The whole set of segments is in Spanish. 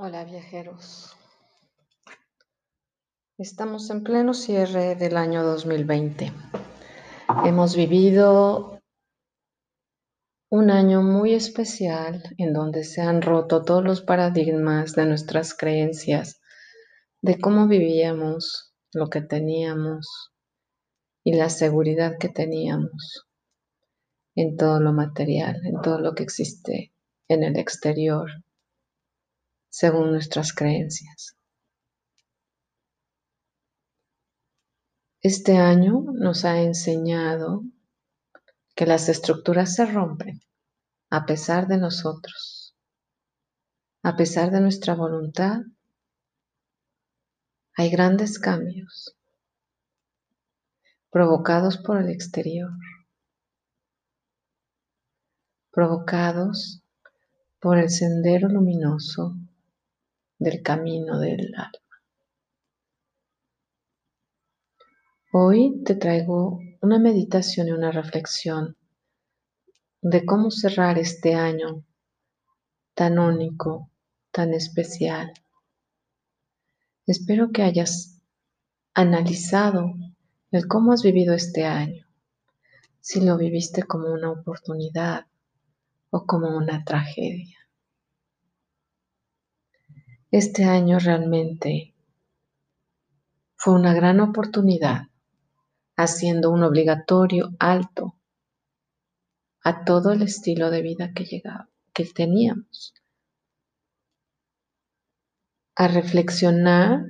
Hola viajeros. Estamos en pleno cierre del año 2020. Hemos vivido un año muy especial en donde se han roto todos los paradigmas de nuestras creencias, de cómo vivíamos, lo que teníamos y la seguridad que teníamos en todo lo material, en todo lo que existe en el exterior según nuestras creencias. Este año nos ha enseñado que las estructuras se rompen a pesar de nosotros, a pesar de nuestra voluntad. Hay grandes cambios provocados por el exterior, provocados por el sendero luminoso del camino del alma. Hoy te traigo una meditación y una reflexión de cómo cerrar este año tan único, tan especial. Espero que hayas analizado el cómo has vivido este año, si lo viviste como una oportunidad o como una tragedia. Este año realmente fue una gran oportunidad, haciendo un obligatorio alto a todo el estilo de vida que que teníamos. A reflexionar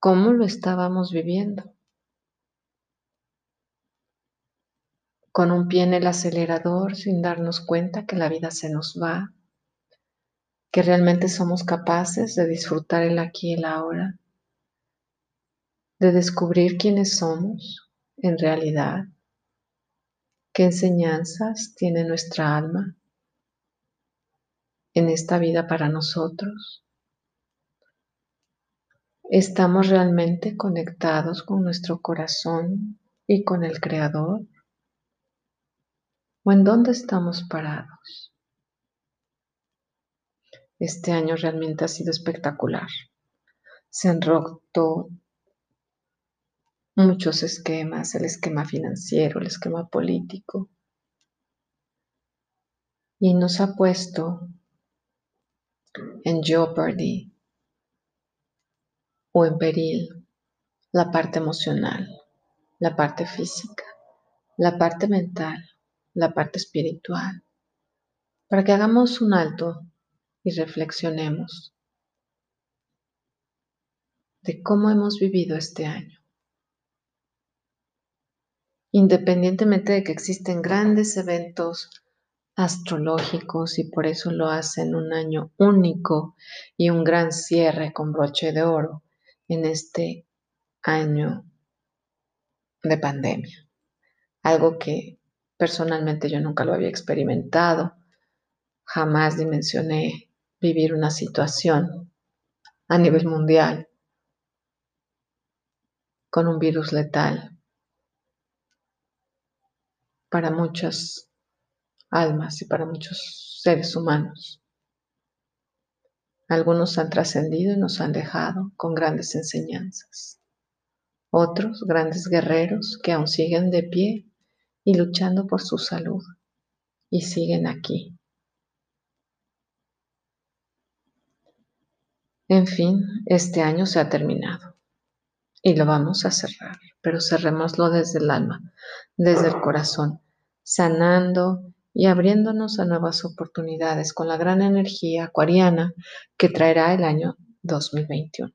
cómo lo estábamos viviendo. Con un pie en el acelerador sin darnos cuenta que la vida se nos va que realmente somos capaces de disfrutar el aquí y el ahora, de descubrir quiénes somos en realidad, qué enseñanzas tiene nuestra alma en esta vida para nosotros. ¿Estamos realmente conectados con nuestro corazón y con el Creador? ¿O en dónde estamos parados? Este año realmente ha sido espectacular. Se han roto muchos esquemas, el esquema financiero, el esquema político, y nos ha puesto en jeopardy o en peril la parte emocional, la parte física, la parte mental, la parte espiritual, para que hagamos un alto y reflexionemos de cómo hemos vivido este año. Independientemente de que existen grandes eventos astrológicos y por eso lo hacen un año único y un gran cierre con broche de oro en este año de pandemia. Algo que personalmente yo nunca lo había experimentado, jamás dimensioné vivir una situación a nivel mundial con un virus letal para muchas almas y para muchos seres humanos. Algunos han trascendido y nos han dejado con grandes enseñanzas. Otros, grandes guerreros que aún siguen de pie y luchando por su salud y siguen aquí En fin, este año se ha terminado y lo vamos a cerrar, pero cerrémoslo desde el alma, desde el corazón, sanando y abriéndonos a nuevas oportunidades con la gran energía acuariana que traerá el año 2021.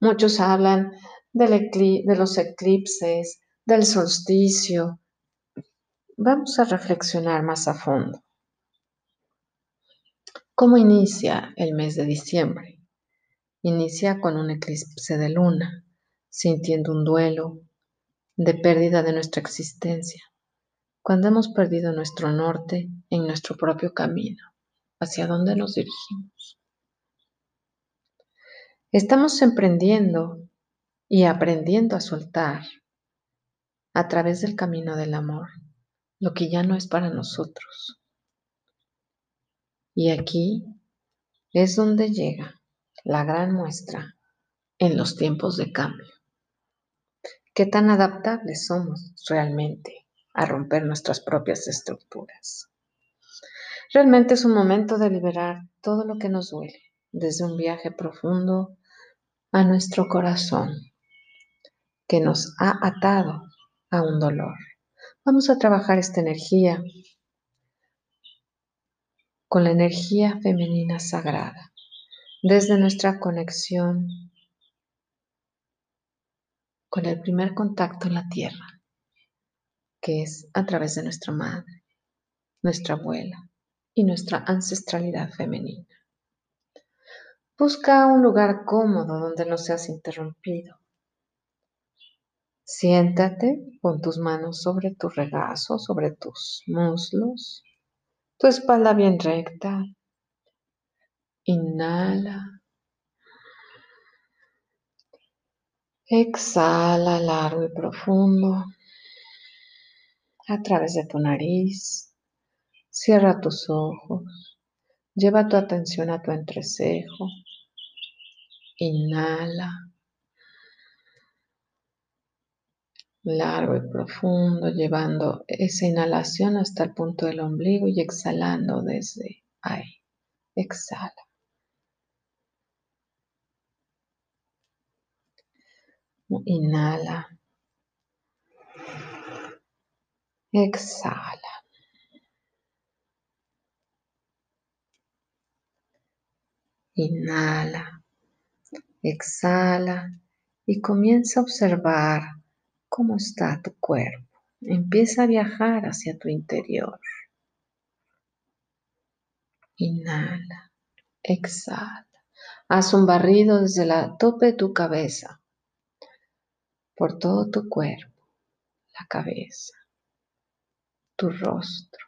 Muchos hablan de los eclipses, del solsticio. Vamos a reflexionar más a fondo. ¿Cómo inicia el mes de diciembre? Inicia con un eclipse de luna, sintiendo un duelo de pérdida de nuestra existencia, cuando hemos perdido nuestro norte en nuestro propio camino, hacia dónde nos dirigimos. Estamos emprendiendo y aprendiendo a soltar a través del camino del amor lo que ya no es para nosotros. Y aquí es donde llega la gran muestra en los tiempos de cambio. ¿Qué tan adaptables somos realmente a romper nuestras propias estructuras? Realmente es un momento de liberar todo lo que nos duele, desde un viaje profundo a nuestro corazón que nos ha atado a un dolor. Vamos a trabajar esta energía con la energía femenina sagrada, desde nuestra conexión con el primer contacto en la tierra, que es a través de nuestra madre, nuestra abuela y nuestra ancestralidad femenina. Busca un lugar cómodo donde no seas interrumpido. Siéntate con tus manos sobre tu regazo, sobre tus muslos, tu espalda bien recta. Inhala. Exhala largo y profundo a través de tu nariz. Cierra tus ojos. Lleva tu atención a tu entrecejo. Inhala. Largo y profundo, llevando esa inhalación hasta el punto del ombligo y exhalando desde ahí. Exhala. Inhala. Exhala. Inhala, exhala y comienza a observar cómo está tu cuerpo. Empieza a viajar hacia tu interior. Inhala, exhala. Haz un barrido desde la tope de tu cabeza por todo tu cuerpo, la cabeza, tu rostro.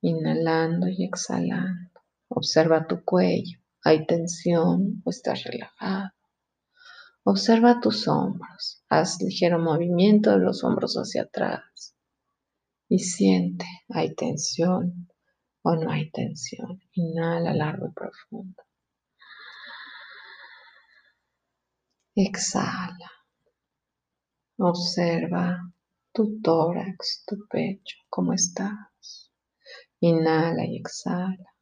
Inhalando y exhalando. Observa tu cuello. ¿Hay tensión o estás relajado? Observa tus hombros. Haz ligero movimiento de los hombros hacia atrás. Y siente, ¿hay tensión o no hay tensión? Inhala largo y profundo. Exhala. Observa tu tórax, tu pecho, cómo estás. Inhala y exhala.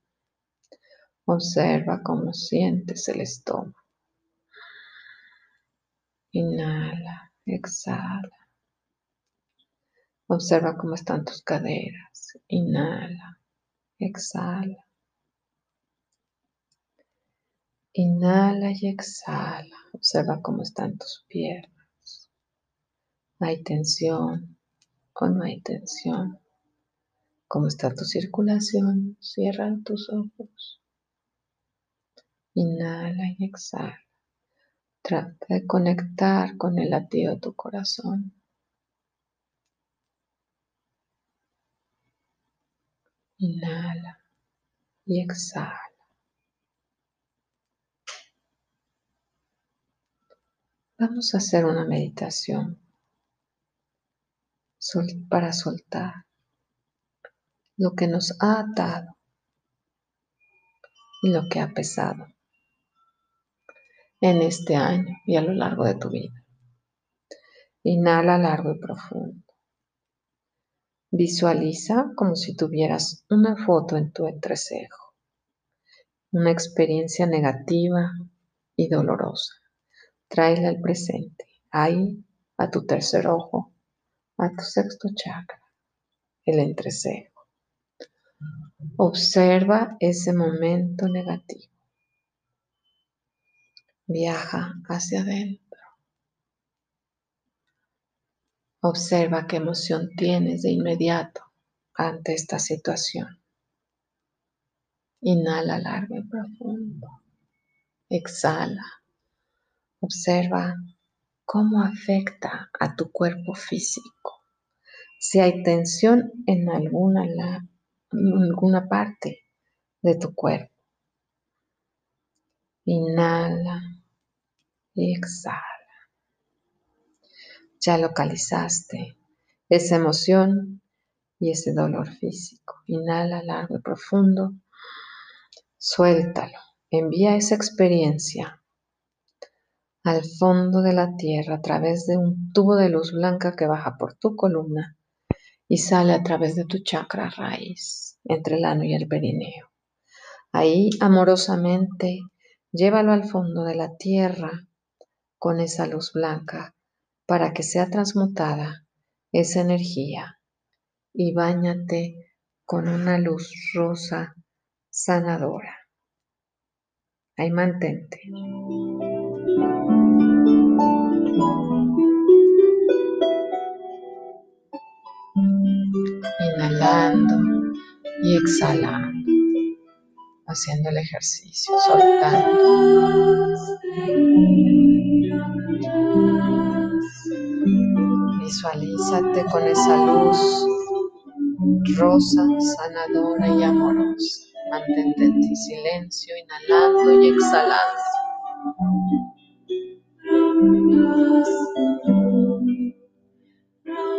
Observa cómo sientes el estómago. Inhala, exhala. Observa cómo están tus caderas. Inhala, exhala. Inhala y exhala. Observa cómo están tus piernas. ¿Hay tensión o no hay tensión? ¿Cómo está tu circulación? Cierra tus ojos. Inhala y exhala. Trata de conectar con el latido de tu corazón. Inhala y exhala. Vamos a hacer una meditación para soltar lo que nos ha atado y lo que ha pesado en este año y a lo largo de tu vida. Inhala largo y profundo. Visualiza como si tuvieras una foto en tu entrecejo, una experiencia negativa y dolorosa. Tráela al presente, ahí, a tu tercer ojo, a tu sexto chakra, el entrecejo. Observa ese momento negativo viaja hacia adentro. Observa qué emoción tienes de inmediato ante esta situación. Inhala largo y profundo. Exhala. Observa cómo afecta a tu cuerpo físico. Si hay tensión en alguna, alguna parte de tu cuerpo. Inhala y exhala. Ya localizaste esa emoción y ese dolor físico. Inhala largo y profundo. Suéltalo. Envía esa experiencia al fondo de la tierra a través de un tubo de luz blanca que baja por tu columna y sale a través de tu chakra raíz, entre el ano y el perineo. Ahí amorosamente llévalo al fondo de la tierra con esa luz blanca para que sea transmutada esa energía y bañate con una luz rosa sanadora. Ahí mantente. Inhalando y exhalando, haciendo el ejercicio, soltando. Visualízate con esa luz rosa, sanadora y amorosa. Mantente en silencio, inhalando y exhalando.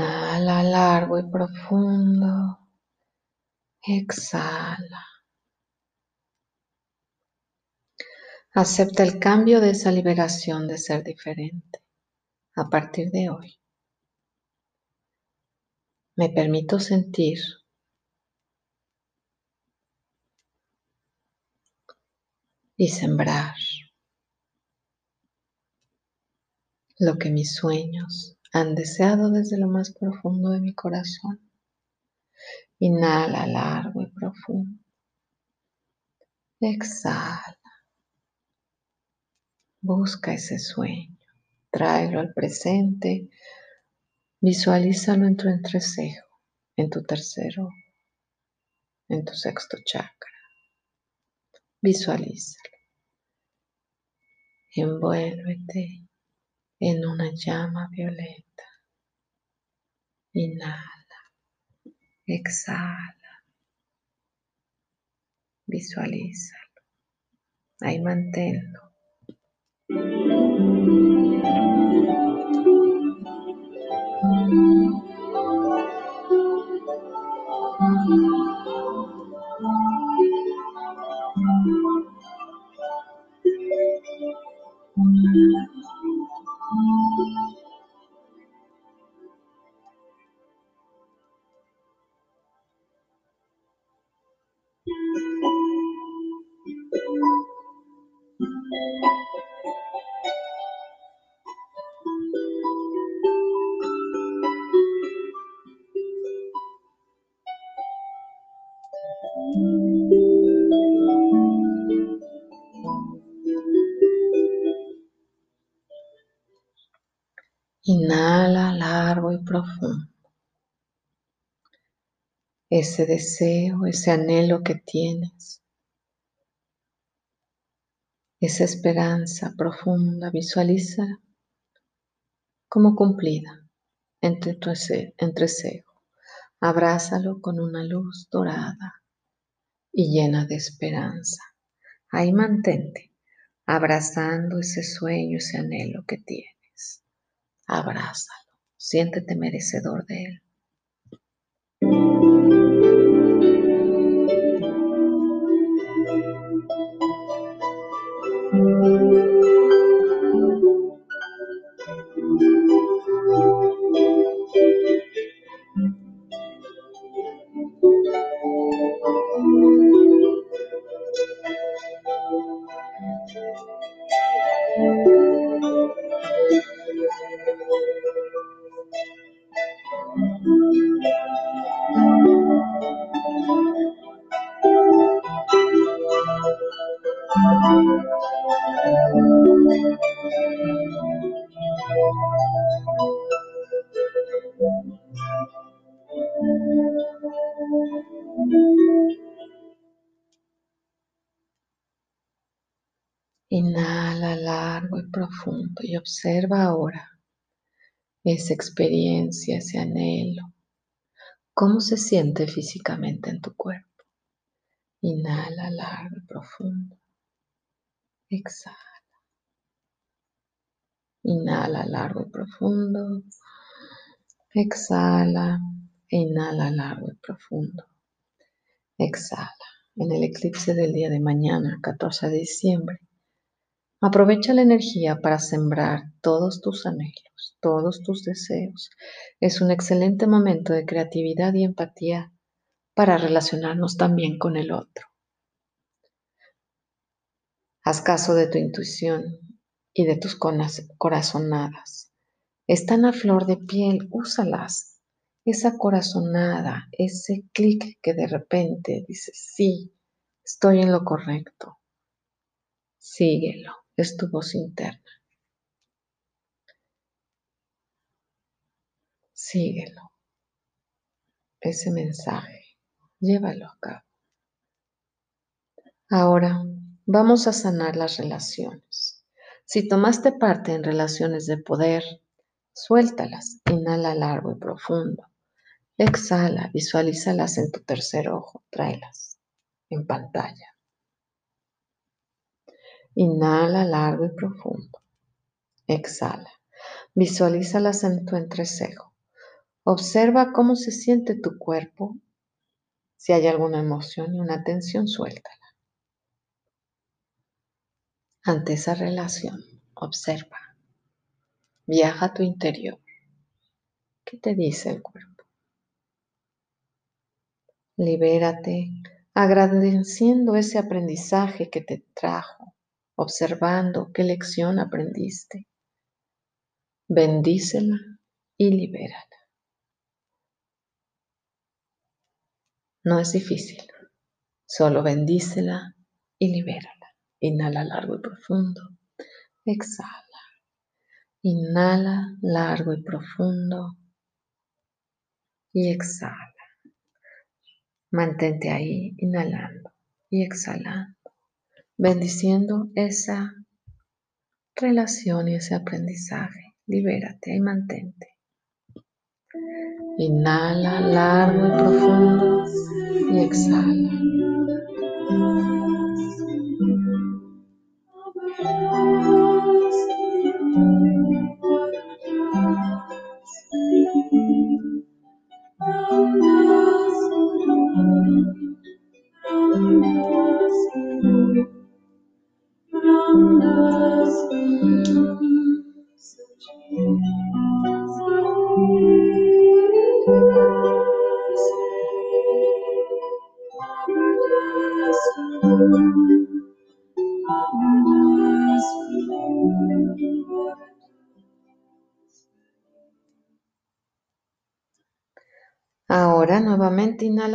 Inhala largo y profundo. Exhala. Acepta el cambio de esa liberación de ser diferente a partir de hoy. Me permito sentir y sembrar lo que mis sueños han deseado desde lo más profundo de mi corazón. Inhala largo y profundo. Exhala. Busca ese sueño. Tráelo al presente. Visualízalo en tu entrecejo, en tu tercero, en tu sexto chakra. Visualízalo. Envuélvete en una llama violeta. Inhala, exhala, visualízalo, ahí manténlo. Ese deseo, ese anhelo que tienes, esa esperanza profunda, visualiza como cumplida entre tu entrecejo. Abrázalo con una luz dorada y llena de esperanza. Ahí mantente, abrazando ese sueño, ese anhelo que tienes. Abrázalo, siéntete merecedor de él. Observa ahora esa experiencia, ese anhelo, cómo se siente físicamente en tu cuerpo. Inhala largo y profundo. Exhala. Inhala largo y profundo. Exhala. Inhala largo y profundo. Exhala. En el eclipse del día de mañana, 14 de diciembre, Aprovecha la energía para sembrar todos tus anhelos, todos tus deseos. Es un excelente momento de creatividad y empatía para relacionarnos también con el otro. Haz caso de tu intuición y de tus corazonadas. Están a flor de piel, úsalas. Esa corazonada, ese clic que de repente dice, sí, estoy en lo correcto. Síguelo es tu voz interna. Síguelo. Ese mensaje, llévalo a cabo. Ahora vamos a sanar las relaciones. Si tomaste parte en relaciones de poder, suéltalas. Inhala largo y profundo. Exhala, visualízalas en tu tercer ojo. Tráelas en pantalla. Inhala largo y profundo. Exhala. Visualízalas en tu entrecejo. Observa cómo se siente tu cuerpo. Si hay alguna emoción y una tensión, suéltala. Ante esa relación, observa. Viaja a tu interior. ¿Qué te dice el cuerpo? Libérate agradeciendo ese aprendizaje que te trajo observando qué lección aprendiste. Bendícela y libérala. No es difícil, solo bendícela y libérala. Inhala largo y profundo. Exhala. Inhala largo y profundo. Y exhala. Mantente ahí inhalando y exhalando bendiciendo esa relación y ese aprendizaje. Libérate y mantente. Inhala largo y profundo y exhala.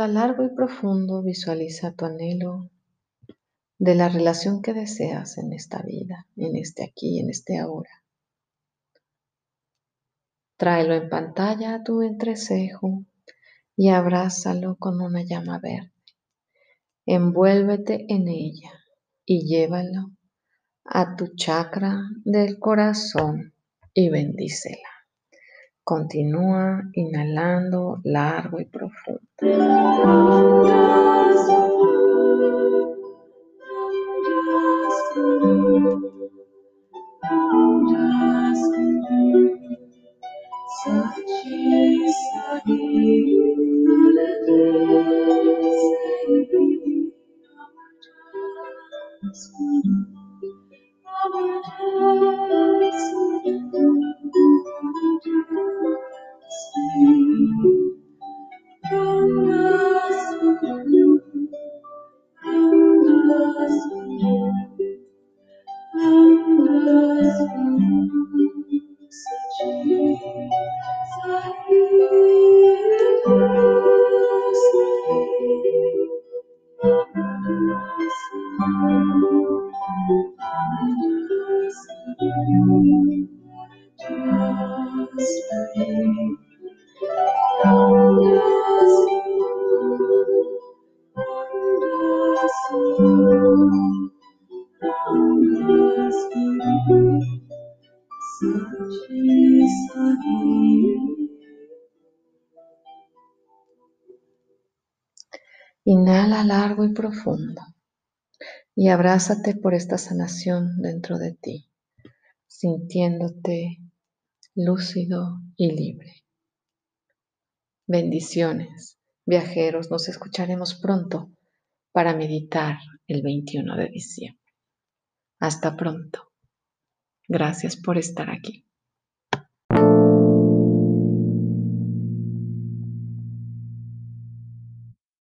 Largo y profundo, visualiza tu anhelo de la relación que deseas en esta vida, en este aquí, en este ahora. Tráelo en pantalla a tu entrecejo y abrázalo con una llama verde. Envuélvete en ella y llévalo a tu chakra del corazón y bendícela. Continúa inhalando largo y profundo. Inhala largo y profundo y abrázate por esta sanación dentro de ti, sintiéndote lúcido y libre. Bendiciones, viajeros, nos escucharemos pronto para meditar el 21 de diciembre. Hasta pronto. Gracias por estar aquí.